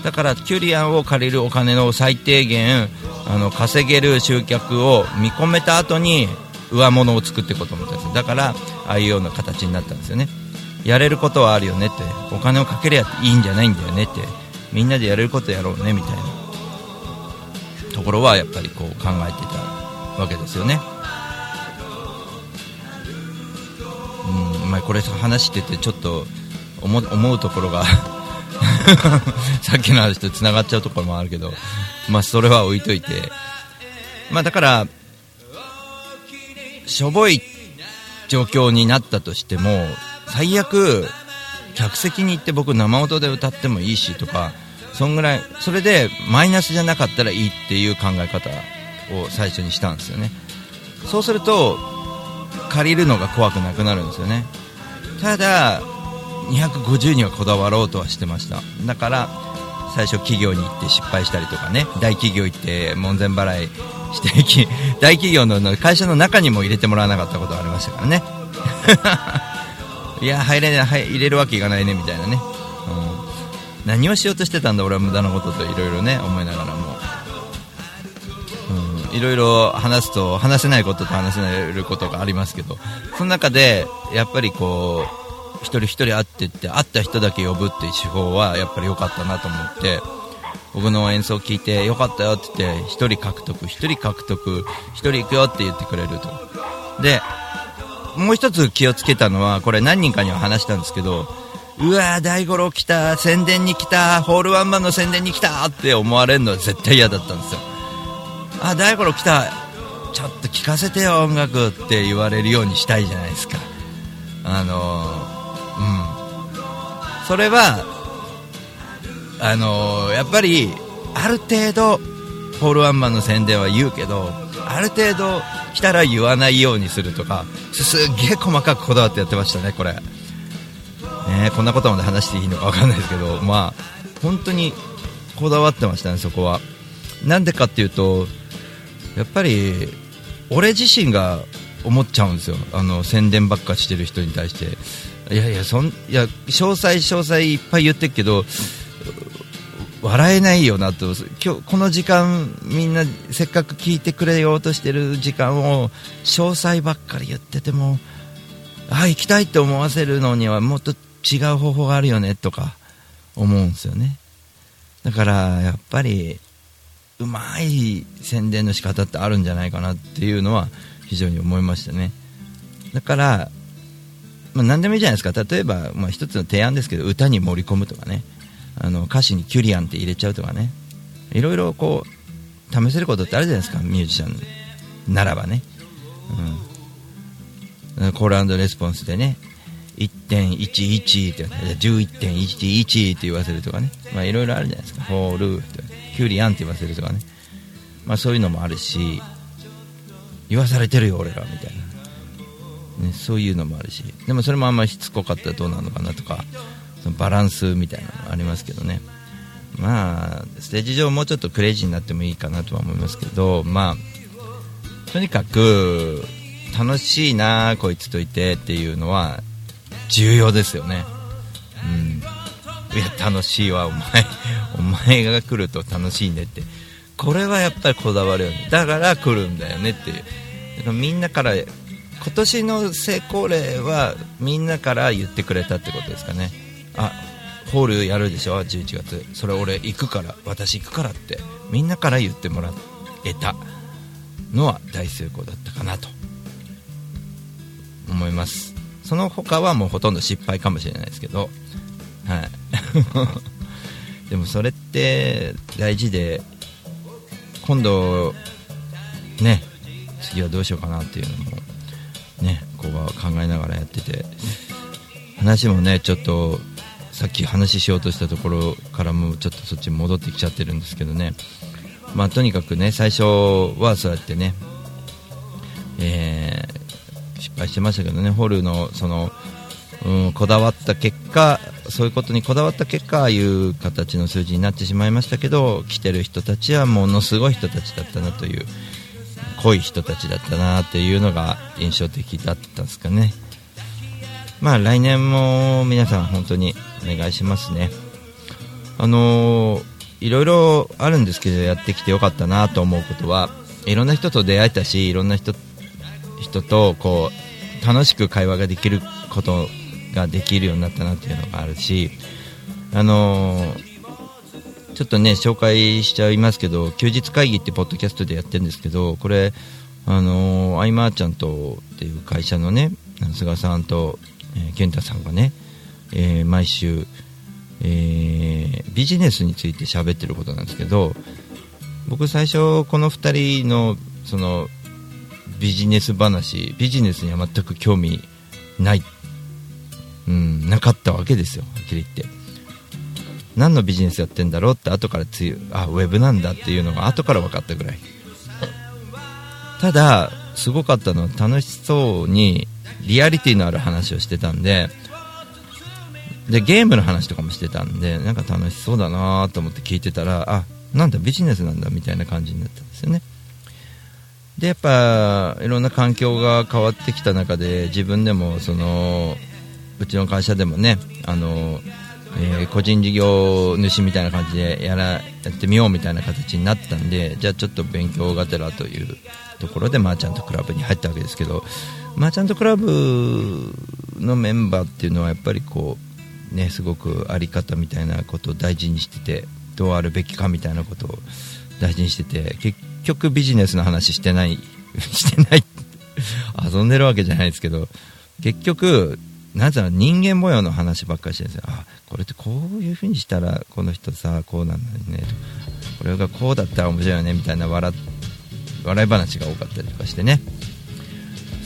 だからキュリアンを借りるお金の最低限あの稼げる集客を見込めた後に上物を作っていこうと思ったんです。だからああいうような形になったんですよね。やれることはあるよねって。お金をかけりゃいいんじゃないんだよねって。みんなでやれることやろうねみたいな。ところはやっぱりこう考えてたわけですよね。うんまあこれ話しててちょっと思思うところが [LAUGHS] さっきの話とつながっちゃうところもあるけどまあそれは置いといて。まあだからしょぼい状況になったとしても最悪客席に行って僕生音で歌ってもいいしとかそんぐらいそれでマイナスじゃなかったらいいっていう考え方を最初にしたんですよね。そうすると借りるのが怖くなくなるんですよね。ただ250にはこだわろうとはしてました。だから最初企業に行って失敗したりとかね。大企業行って門前払いして [LAUGHS] 大企業の会社の中にも入れてもらわなかったことがありましたからね。[LAUGHS] いや入れない入れるわけいかないねみたいなね、何をしようとしてたんだ俺は無駄なことといろいろね思いながらも。いろいろ話すと話せないことと話せないことがありますけどその中でやっぱりこう一人一人会ってって会った人だけ呼ぶっていう手法はやっぱり良かったなと思って僕の演奏を聞いてよかったよって言って1人獲得1人獲得1人行くよって言ってくれると。でもう一つ気をつけたのはこれ何人かには話したんですけどうわー大五郎来た宣伝に来たホールワンマンの宣伝に来たって思われるのは絶対嫌だったんですよ。あ大五郎来たちょっと聞かせてよ音楽って言われるようにしたいじゃないですか。あのー、うん。それはあのー、やっぱりある程度ホールワンマンの宣伝は言うけどある程度来たら言わないようにするとかすっげえ細かくこだわってやってましたねこれ。ねこんなことまで話していいのか分かんないですけどまあ本当にこだわってましたねそこは。なんでかっていうとやっぱり俺自身が思っちゃうんですよ。あの宣伝ばっかしてる人に対して。いやいやそんいや詳細詳細いっぱい言ってるけど笑えないよなと。今日この時間みんなせっかく聞いてくれようとしてる時間を詳細ばっかり言っててもあ行きたいって思わせるのにはもっと違う方法があるよねとか思うんですよね。だからやっぱりうまい宣伝の仕方ってあるんじゃないかなっていうのは非常に思いましたね。だから、まあ、何でもいいじゃないですか。例えば、まあ、一つの提案ですけど歌に盛り込むとかね。あの歌詞にキュリアンって入れちゃうとかね。いろいろこう試せることってあるじゃないですか。ミュージシャンならばね、うん、コールレスポンスでね。1.11って11.11って言わせるとかね。まあいろいろあるじゃないですか。ホールキュリアンって言わせるとかね。まあそういうのもあるし言わされてるよ俺らみたいな、ね、そういうのもあるし。でもそれもあんまりしつこかったらどうなのかなとかそのバランスみたいなのがありますけどね。まあステージ上もうちょっとクレイジーになってもいいかなとは思いますけどまあとにかく楽しいなこいつといてっていうのは重要ですよね。うん。いや楽しいわお前。[LAUGHS] お前が来ると楽しいねって。これはやっぱりこだわるよね。だから来るんだよねっていう。みんなから今年の成功例はみんなから言ってくれたってことですかね。あホールやるでしょ？11月。それ俺行くから私行くからって。みんなから言ってもらえた。のは大成功だったかなと思います。その他はもうほとんど失敗かもしれないですけど。はい。[LAUGHS] でもそれって大事で今度ね次はどうしようかなっていうのもねここは考えながらやってて。話もねちょっとさっき話しようとしたところからもちょっとそっちに戻ってきちゃってるんですけどね、まあ、とにかくね最初はそうやってね、えー、失敗してましたけどねホールのその、うん、こだわった結果そういうことにこだわった結果ああいう形の数字になってしまいましたけど来てる人たちはものすごい人たちだったなという濃い人たちだったなっていうのが印象的だったんですかね。まあ来年も皆さん本当にお願いしますね。あのー、いろいろあるんですけどやってきてよかったなと思うことはいろんな人と出会えたしいろんな人人とこう楽しく会話ができることができるようになったなっていうのがあるしあのー、ちょっとね紹介しちゃいますけど休日会議ってポッドキャストでやってるんですけどこれあのー、アイマーちゃんとっていう会社のね菅さんと、えー、健太さんがね、えー、毎週えー、ビジネスについて喋ってることなんですけど僕最初この2人のそのビジネス話ビジネスには全く興味ない、うん、なかったわけですよはっきり言って。何のビジネスやってんだろうって後からつあウェブなんだっていうのが後から分かったぐらい。ただすごかったのは楽しそうにリアリティのある話をしてたんででゲームの話とかもしてたんでなんか楽しそうだなと思って聞いてたらあなんだビジネスなんだみたいな感じになったんですよね。でやっぱいろんな環境が変わってきた中で自分でもそのうちの会社でもねあの、えー、個人事業主みたいな感じでやらやってみようみたいな形になったんでじゃあちょっと勉強がてらというところでマーチャントクラブに入ったわけですけどマーチャントクラブのメンバーっていうのはやっぱりこうね、すごくあり方みたいなことを大事にしててどうあるべきかみたいなことを大事にしてて結局局ビジネスの話してない [LAUGHS] してない。遊んでるわけじゃないですけど結局なぜ人間模様の話ばっかりしてるんですよ。あこれってこういう風にしたらこの人さこうなんだよね。とこれがこうだったら面白いよね。みたいな笑笑い話が多かったりとかしてね。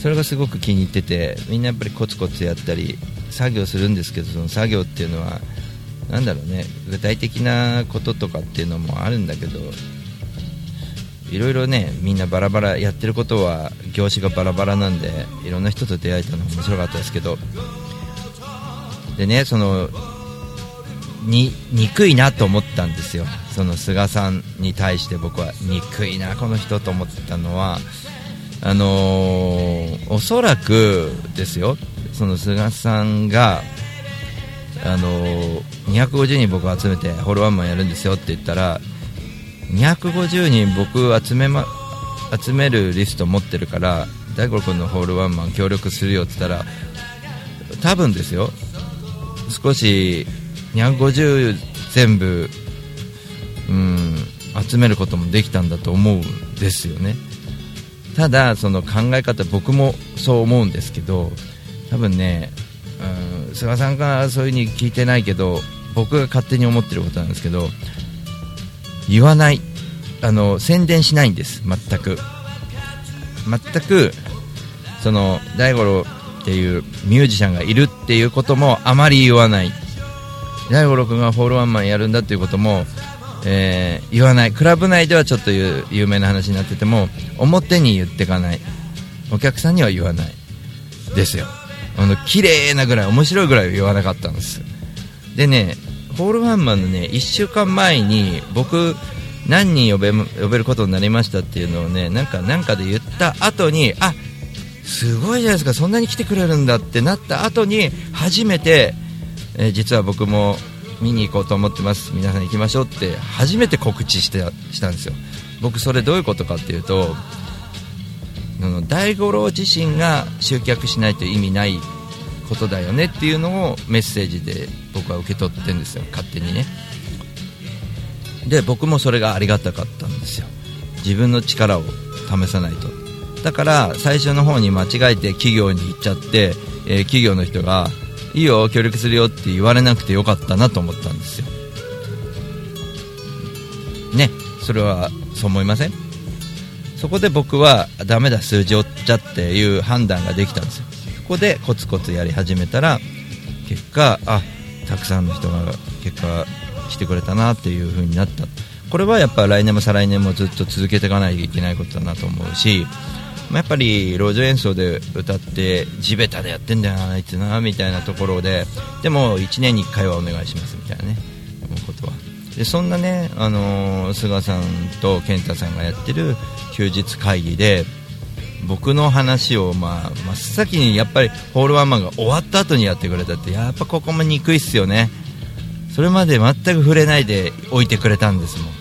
それがすごく気に入っててみんなやっぱりコツコツやったり作業するんですけどその作業っていうのは何だろうね。具体的なこととかっていうのもあるんだけどいろいろねみんなバラバラやってることは業種がバラバラなんでいろんな人と出会えたの面白かったですけど。でねそのに憎いなと思ったんですよ。その菅さんに対して僕は憎いなこの人と思ったのはあのー、おそらくですよ。その菅さんがあの250人僕集めてホールワンマンやるんですよって言ったら250人僕集め,、ま、集めるリスト持ってるから大五君のホールワンマン協力するよって言ったら多分ですよ。少し250全部、うん、集めることもできたんだと思うんですよね。ただその考え方僕もそう思うんですけど多分ね、うん、菅さんからそういう風に聞いてないけど僕が勝手に思ってることなんですけど言わない。あの宣伝しないんです。全く。全くその大五郎っていうミュージシャンがいるっていうこともあまり言わない。大五郎君がフォールワンマンやるんだっていうことも、えー、言わない。クラブ内ではちょっと有名な話になってても表に言ってかない。お客さんには言わない。ですよ。あの綺麗なぐらい面白いぐらい言わなかったんです。でねホールワンマンのね1週間前に僕何人呼べ呼べることになりましたっていうのをねなんかなんかで言った後にあすごいじゃないですかそんなに来てくれるんだってなった後に初めて、えー、実は僕も見に行こうと思ってます。皆さん行きましょうって初めて告知してしたんですよ。僕それどういうことかっていうと大五郎自身が集客しないと意味ないことだよねっていうのをメッセージで僕は受け取ってるんですよ。勝手にね。で僕もそれがありがたかったんですよ。自分の力を試さないと。だから最初の方に間違えて企業に行っちゃって、えー、企業の人がいいよ協力するよって言われなくてよかったなと思ったんですよ。ね。それはそう思いません？そこで僕はダメだ数字追っちゃっていう判断ができたんですよ。こでコツコツやり始めたら結果あたくさんの人が結果来てくれたなっていう風になった。これはやっぱ来年も再来年もずっと続けていかないといけないことだなと思うし、まあ、やっぱり路上演奏で歌って地べたでやってんだよなあいつなみたいなところででも1年に1回はお願いしますみたいなね思うことは。でそんなね、あのー、菅さんと健太さんがやってる休日会議で僕の話を、まあ、真っ先にやっぱりホールワンマンが終わった後にやってくれたってやっぱここも憎いっすよね。それまで全く触れないで置いてくれたんですもん。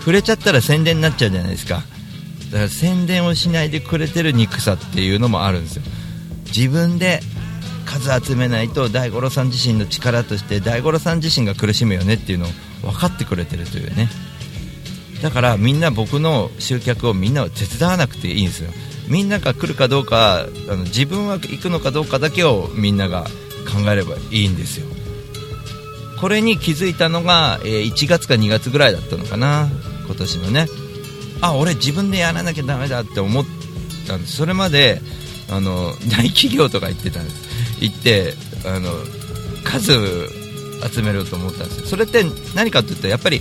触れちゃったら宣伝になっちゃうじゃないですか。だから宣伝をしないでくれてる憎さっていうのもあるんですよ。自分で数集めないと大五郎さん自身の力として大五郎さん自身が苦しむよねっていうのを分かってくれてるというね。だからみんな僕の集客をみんなは手伝わなくていいんですよ。みんなが来るかどうかあの自分は行くのかどうかだけをみんなが考えればいいんですよ。これに気づいたのが、えー1月か2月ぐらいだったのかな今年のね。あ俺自分でやらなきゃダメだって思ったんです。それまであの大企業とか行ってたんです。行ってあの数集めると思ったんです。それって何かって言ったらやっぱり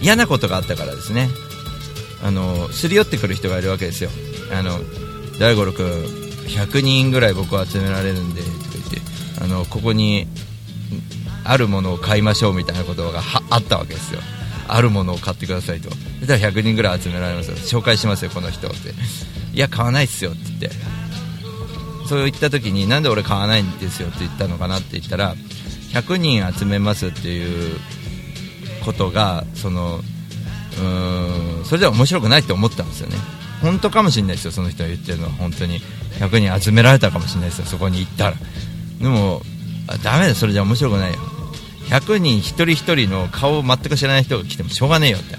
嫌なことがあったからですね。あのすり寄ってくる人がいるわけですよ。あの大五郎君100人ぐらい僕は集められるんでとか言ってあのここにあるものを買いましょうみたいなことがあったわけですよ。あるものを買ってくださいと。そしたら100人ぐらい集められますよ。紹介しますよこの人って。いや買わないっすよって言って。そう言った時になんで俺買わないんですよって言ったのかなって言ったら100人集めますっていうことがそのうーんそれでは面白くないって思ったんですよね。本当かもしれないですよその人が言ってるのは本当に。100人集められたかもしれないですよそこに行ったら。でもあダメだそれじゃ面白くないよ。100人一人一人の顔を全く知らない人が来てもしょうがねえよって。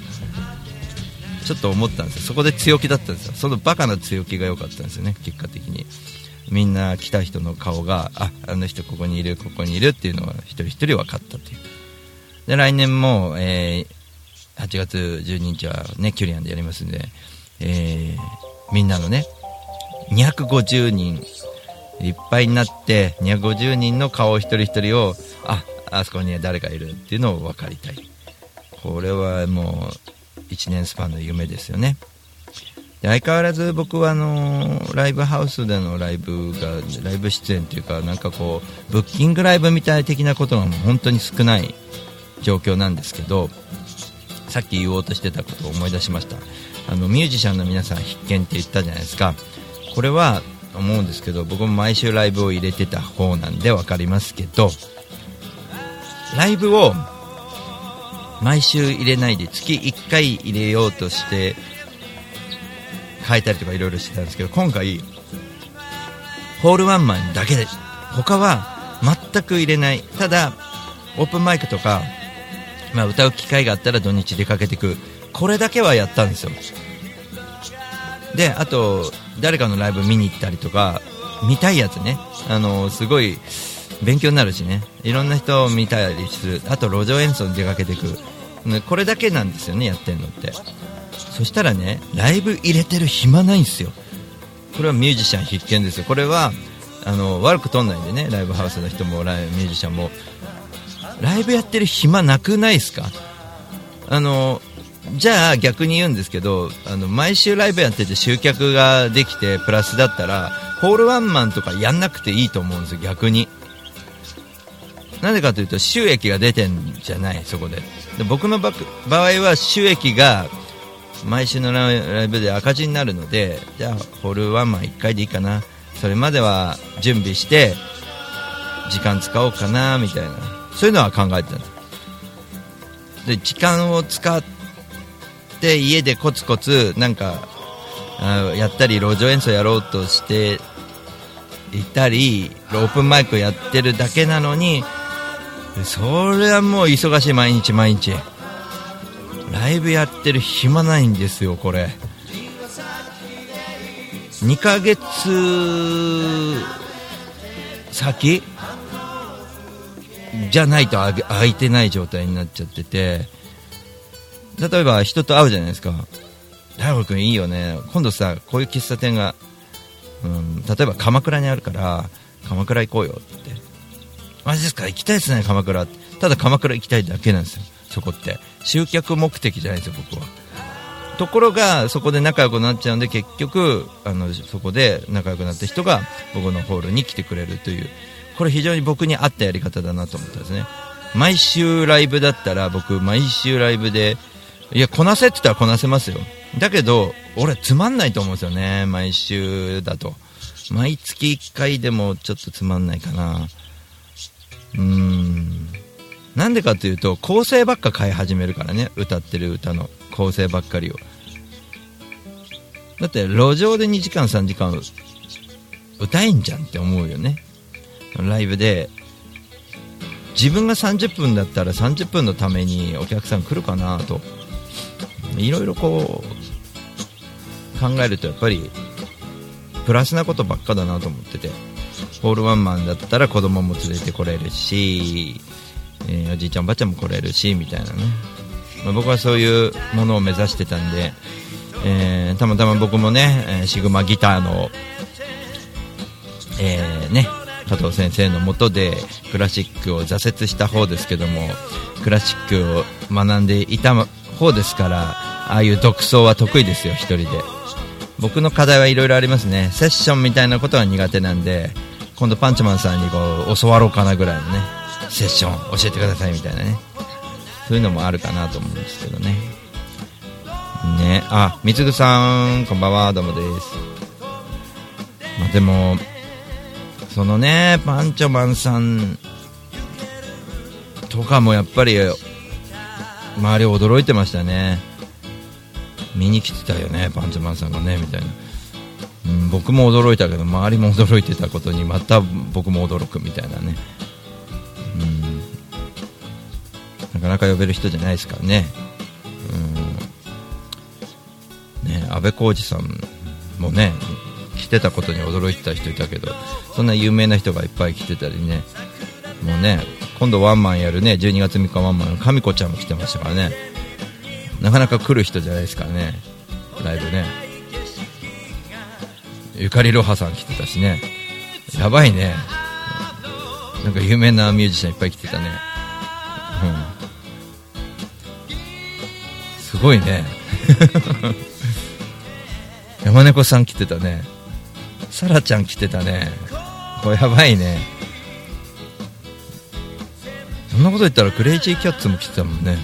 ちょっと思ったんですよ。そこで強気だったんですよ。そのバカな強気が良かったんですよね結果的に。みんな来た人の顔がああの人ここにいるここにいるっていうのが一人一人分かったという。で来年も、えー8月12日はねキュリアンでやりますんで、えーみんなのね250人いっぱいになって250人の顔一人一人をああそこに誰かいるっていうのを分かりたい。これはもう1年スパンの夢ですよね。で相変わらず僕はあのーライブハウスでのライブがライブ出演というかなんかこうブッキングライブみたい的なことがもう本当に少ない状況なんですけどさっき言おうとしてたことを思い出しました。あのミュージシャンの皆さん必見って言ったじゃないですか。これは思うんですけど僕も毎週ライブを入れてた方なんで分かりますけどライブを毎週入れないで月1回入れようとして変えたりとかいろいろしてたんですけど今回ホールワンマンだけで他は全く入れない。ただオープンマイクとか、まあ、歌う機会があったら土日出かけてくこれだけはやったんですよ。であと誰かのライブ見に行ったりとか見たいやつね。あのすごい勉強になるしね。いろんな人を見たりする。あと路上演奏に出かけていくこれだけなんですよねやってるのって。そしたらねライブ入れてる暇ないんですよ。これはミュージシャン必見ですよ。これはあの悪くとんないんでねライブハウスの人もライミュージシャンも。ライブやってる暇なくないですか？あのじゃあ逆に言うんですけどあの毎週ライブやってて集客ができてプラスだったらホールワンマンとかやんなくていいと思うんですよ逆に。なぜかというと収益が出てんじゃないそこで。で僕の場合は収益が毎週のライブで赤字になるのでじゃあホールワンマン1回でいいかな。それまでは準備して時間使おうかなみたいな。そういうのは考えてたんです。で時間を使って家でコツコツなんかやったり路上演奏やろうとしていたりオープンマイクやってるだけなのにそれはもう忙しい毎日毎日。ライブやってる暇ないんですよこれ。2ヶ月先？じゃないとあ空いてない状態になっちゃってて。例えば人と会うじゃないですか。大悟君いいよね。今度さこういう喫茶店が、うん、例えば鎌倉にあるから鎌倉行こうよって。マジですか？行きたいですね鎌倉。ただ鎌倉行きたいだけなんですよ。そこって。集客目的じゃないですよ僕は。ところがそこで仲良くなっちゃうんで結局あのそこで仲良くなった人が僕のホールに来てくれるという。これ非常に僕に合ったやり方だなと思ったんですね。毎週ライブだったら僕毎週ライブでいやこなせって言ったらこなせますよ。だけど俺つまんないと思うんですよね。毎週だと。毎月1回でもちょっとつまんないかな。うーん。なんでかというと構成ばっか変え始めるからね。歌ってる歌の。構成ばっかりを。だって路上で2時間3時間歌えんじゃんって思うよね。ライブで自分が30分だったら30分のためにお客さん来るかなと。いろいろこう考えるとやっぱりプラスなことばっかだなと思ってて。ホールワンマンだったら子供も連れてこれるし、えー、おじいちゃんおばあちゃんも来れるしみたいなね、まあ、僕はそういうものを目指してたんで、えー、たまたま僕もね、えー、シグマギターの、えー、ね加藤先生のもとでクラシックを挫折した方ですけどもクラシックを学んでいた方ですからああいう独奏は得意ですよ1人で。僕の課題はいろいろありますね。セッションみたいなことは苦手なんで今度パンチマンさんにこう教わろうかなぐらいのねセッション教えてくださいみたいなね。そういうのもあるかなと思うんですけどね。ねあみつぐさんこんばんは。どうもです。まあでもそのねパンチョマンさんとかもやっぱり周り驚いてましたね。見に来てたよねパンチマンさんがねみたいな、うん、僕も驚いたけど周りも驚いてたことにまた僕も驚くみたいなね。うん。なかなか呼べる人じゃないですからね。うん。ね安倍浩二さんもね来てたことに驚いてた人いたけどそんな有名な人がいっぱい来てたりね。もうね今度ワンマンやるね12月3日ワンマンの神子ちゃんも来てましたからね。なかなか来る人じゃないですからねライブね。ゆかりろはさん来てたしね。やばいね。なんか有名なミュージシャンいっぱい来てたね。うん。すごいね。[LAUGHS] 山猫さん来てたね。さらちゃん来てたね。これやばいね。んなこと言ったらクレイジーキャッツも来てたもんね。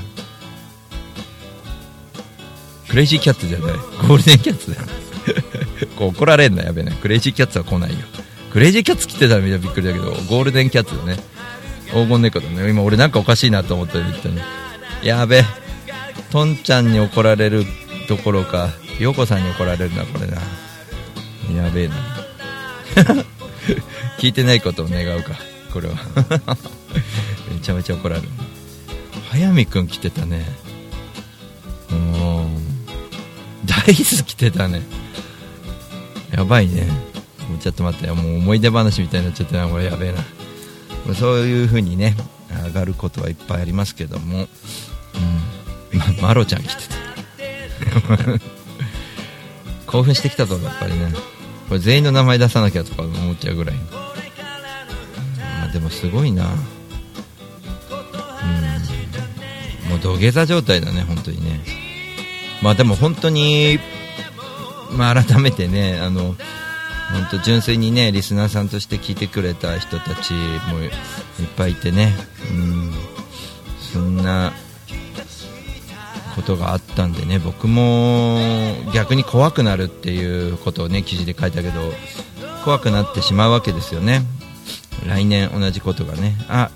クレイジーキャッツじゃない。ゴールデンキャッツだよ。[LAUGHS] こう怒られんなやべえねクレイジーキャッツは来ないよ。クレイジーキャッツ来てたらみんなびっくりだけどゴールデンキャッツだね。黄金猫だね。今俺なんかおかしいなと思ったら言ったねやべえ。トンちゃんに怒られるどころか陽子さんに怒られるなこれな。やべえな。[LAUGHS] 聞いてないことを願うかこれは。[LAUGHS] めちゃめちゃ怒られる。早見くん来てたね。うん。大豆来てたね。やばいね。もうちょっと待って。もう思い出話みたいになっちゃってな。これやべえな。そういう風にね上がることはいっぱいありますけども。うん。ままろちゃん来てた。[LAUGHS] 興奮してきたぞやっぱりね。これ全員の名前出さなきゃとか思っちゃうぐらい、まあ、でもすごいな。もう土下座状態だね本当にね。まあでも本当にまあ改めてねあの本当純粋にねリスナーさんとして聞いてくれた人たちもいっぱいいてね。うん。そんなことがあったんでね僕も逆に怖くなるっていうことをね記事で書いたけど怖くなってしまうわけですよね。来年同じことがね。あ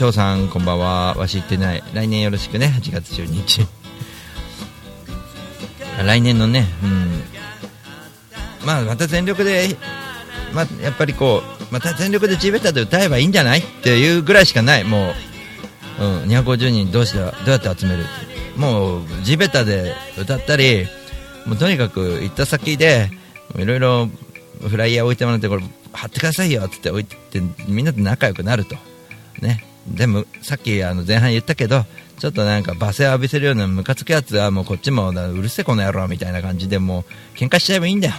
張さんこんばんは。わし言ってない。来年よろしくね。8月12日 [LAUGHS] 来年のねうん。まあまた全力でまあ、やっぱりこうまた全力で地べたで歌えばいいんじゃない？っていうぐらいしかない。もううん、250人どうしてどうやって集める？もう地べたで歌ったりもうとにかく行った先でいろいろフライヤー置いてもらってこれ貼ってくださいよって置いてみんなで仲良くなると。ね。でもさっきあの前半言ったけどちょっとなんか罵声浴びせるようなムカつくやつはもうこっちもうるせえこの野郎みたいな感じでもう喧嘩しちゃえばいいんだよ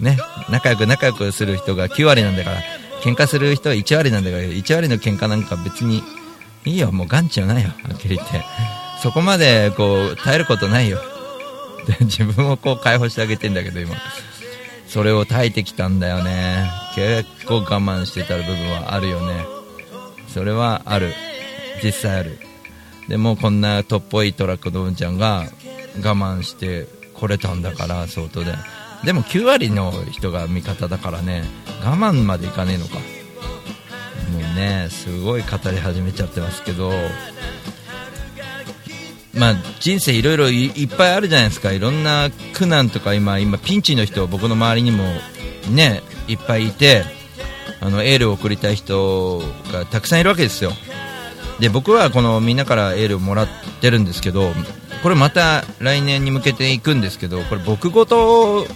ね仲良く仲良くする人が9割なんだから喧嘩する人は1割なんだから1割の喧嘩なんか別にいいよ、もう眼中ないよ、はっきり言って。そこまで、こう、耐えることないよ。で、自分をこう解放してあげてんだけど、今。それを耐えてきたんだよね。結構我慢してた部分はあるよね。それはある。実際ある。でもこんなとっぽいトラックのうんちゃんが我慢してこれたんだから相当で。でも9割の人が味方だからね、我慢までいかねえのか。もうねすごい語り始めちゃってますけどまあ、人生いろいろいっぱいあるじゃないですかいろんな苦難とか今今ピンチの人僕の周りにもねいっぱいいてあのエールを送りたい人がたくさんいるわけですよ。で僕はこのみんなからエールをもらってるんですけどこれまた来年に向けていくんですけどこれ僕ごと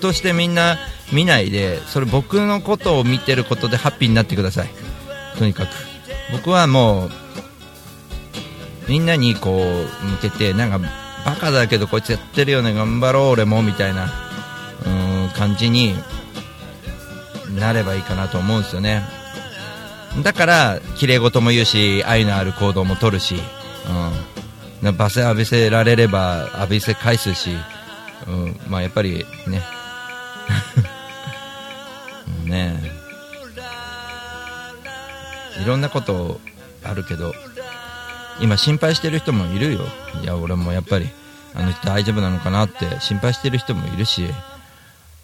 としてみんな見ないでそれ僕のことを見てることでハッピーになってください。とにかく。僕はもうみんなにこう向けてなんかバカだけどこいつやってるよね頑張ろう俺もみたいなうん感じになればいいかなと思うんですよね。だから綺麗事も言うし愛のある行動も取るし、うん、罵声浴びせられれば浴びせ返すし、うん、まあやっぱりね。[LAUGHS] ね。いろんなことあるけど今心配してる人もいるよ。いや俺もやっぱりあの人大丈夫なのかなって心配してる人もいるし、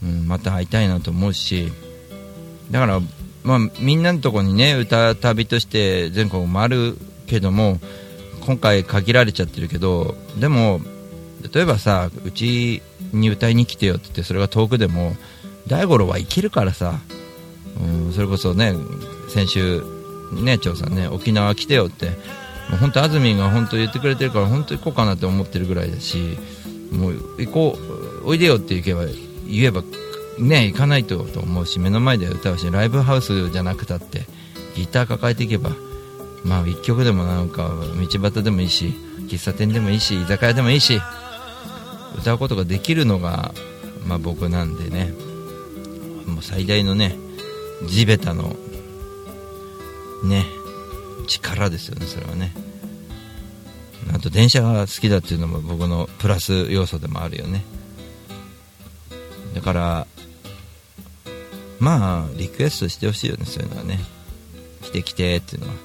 うん、また会いたいなと思うしだから、まあ、みんなのとこにね歌旅として全国回るけども今回限られちゃってるけどでも例えばさうちに歌いに来てよって言ってそれが遠くでも大五郎は行けるからさ、うん、それこそね先週ね長さんね沖縄来てよってもう本当安住が本当言ってくれてるから本当行こうかなって思ってるぐらいだしもう行こうおいでよって言えば言えばね行かないとと思うし目の前で歌うしライブハウスじゃなくたってギター抱えていけばまあ1曲でもなんか道端でもいいし喫茶店でもいいし居酒屋でもいいし歌うことができるのが、まあ、僕なんでね。もう最大のね地べたのね力ですよねそれはね。あと電車が好きだっていうのも僕のプラス要素でもあるよね。だからまあリクエストしてほしいよねそういうのはね。来て来てっていうのは、うん、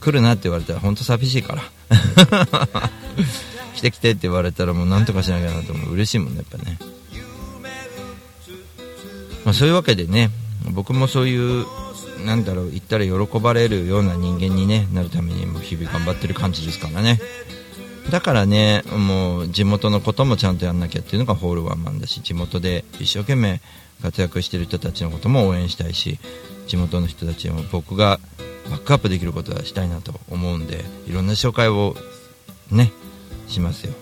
来るなって言われたら本当寂しいから。[LAUGHS] 来て来てって言われたらもうなんとかしなきゃなと思う。嬉しいもんねやっぱね。まあそういうわけでね僕もそういうなんだろう言ったら喜ばれるような人間に、ね、なるためにも日々頑張ってる感じですからね。だからねもう地元のこともちゃんとやんなきゃっていうのがホールワンマンだし地元で一生懸命活躍してる人たちのことも応援したいし地元の人たちも僕がバックアップできることはしたいなと思うんでいろんな紹介をねしますよ。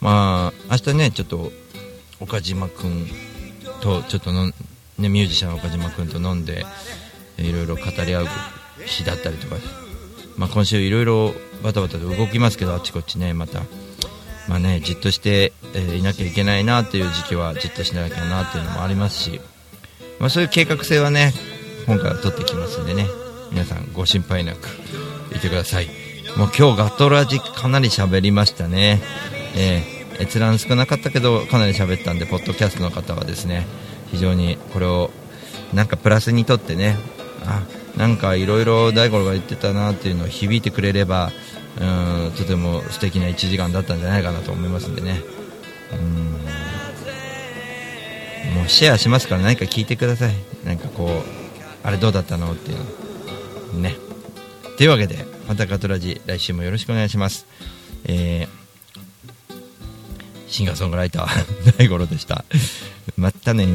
まあ明日ねちょっと岡島君とちょっとの、ね、ミュージシャン岡島君と飲んでいろいろ語り合う日だったりとか、まあ、今週いろいろバタバタと動きますけどあっちこっちねまた、まあね、じっとして、えー、いなきゃいけないなっていう時期はじっとしなきゃなっていうのもありますし、まあ、そういう計画性はね今回は取ってきますんでね。皆さんご心配なくいてください。もう今日ガトラジかなり喋りましたね、えー、閲覧少なかったけどかなり喋ったんでポッドキャストの方はですね非常にこれをなんかプラスにとってねあなんかいろいろ大五郎が言ってたなっていうのを響いてくれればうんとても素敵な1時間だったんじゃないかなと思いますんでね。うん。もうシェアしますから何か聞いてください。なんかこうあれどうだったのっていうね。というわけでまたガトラジ来週もよろしくお願いします。えー、シンガーソングライター [LAUGHS] 大五郎でした。またね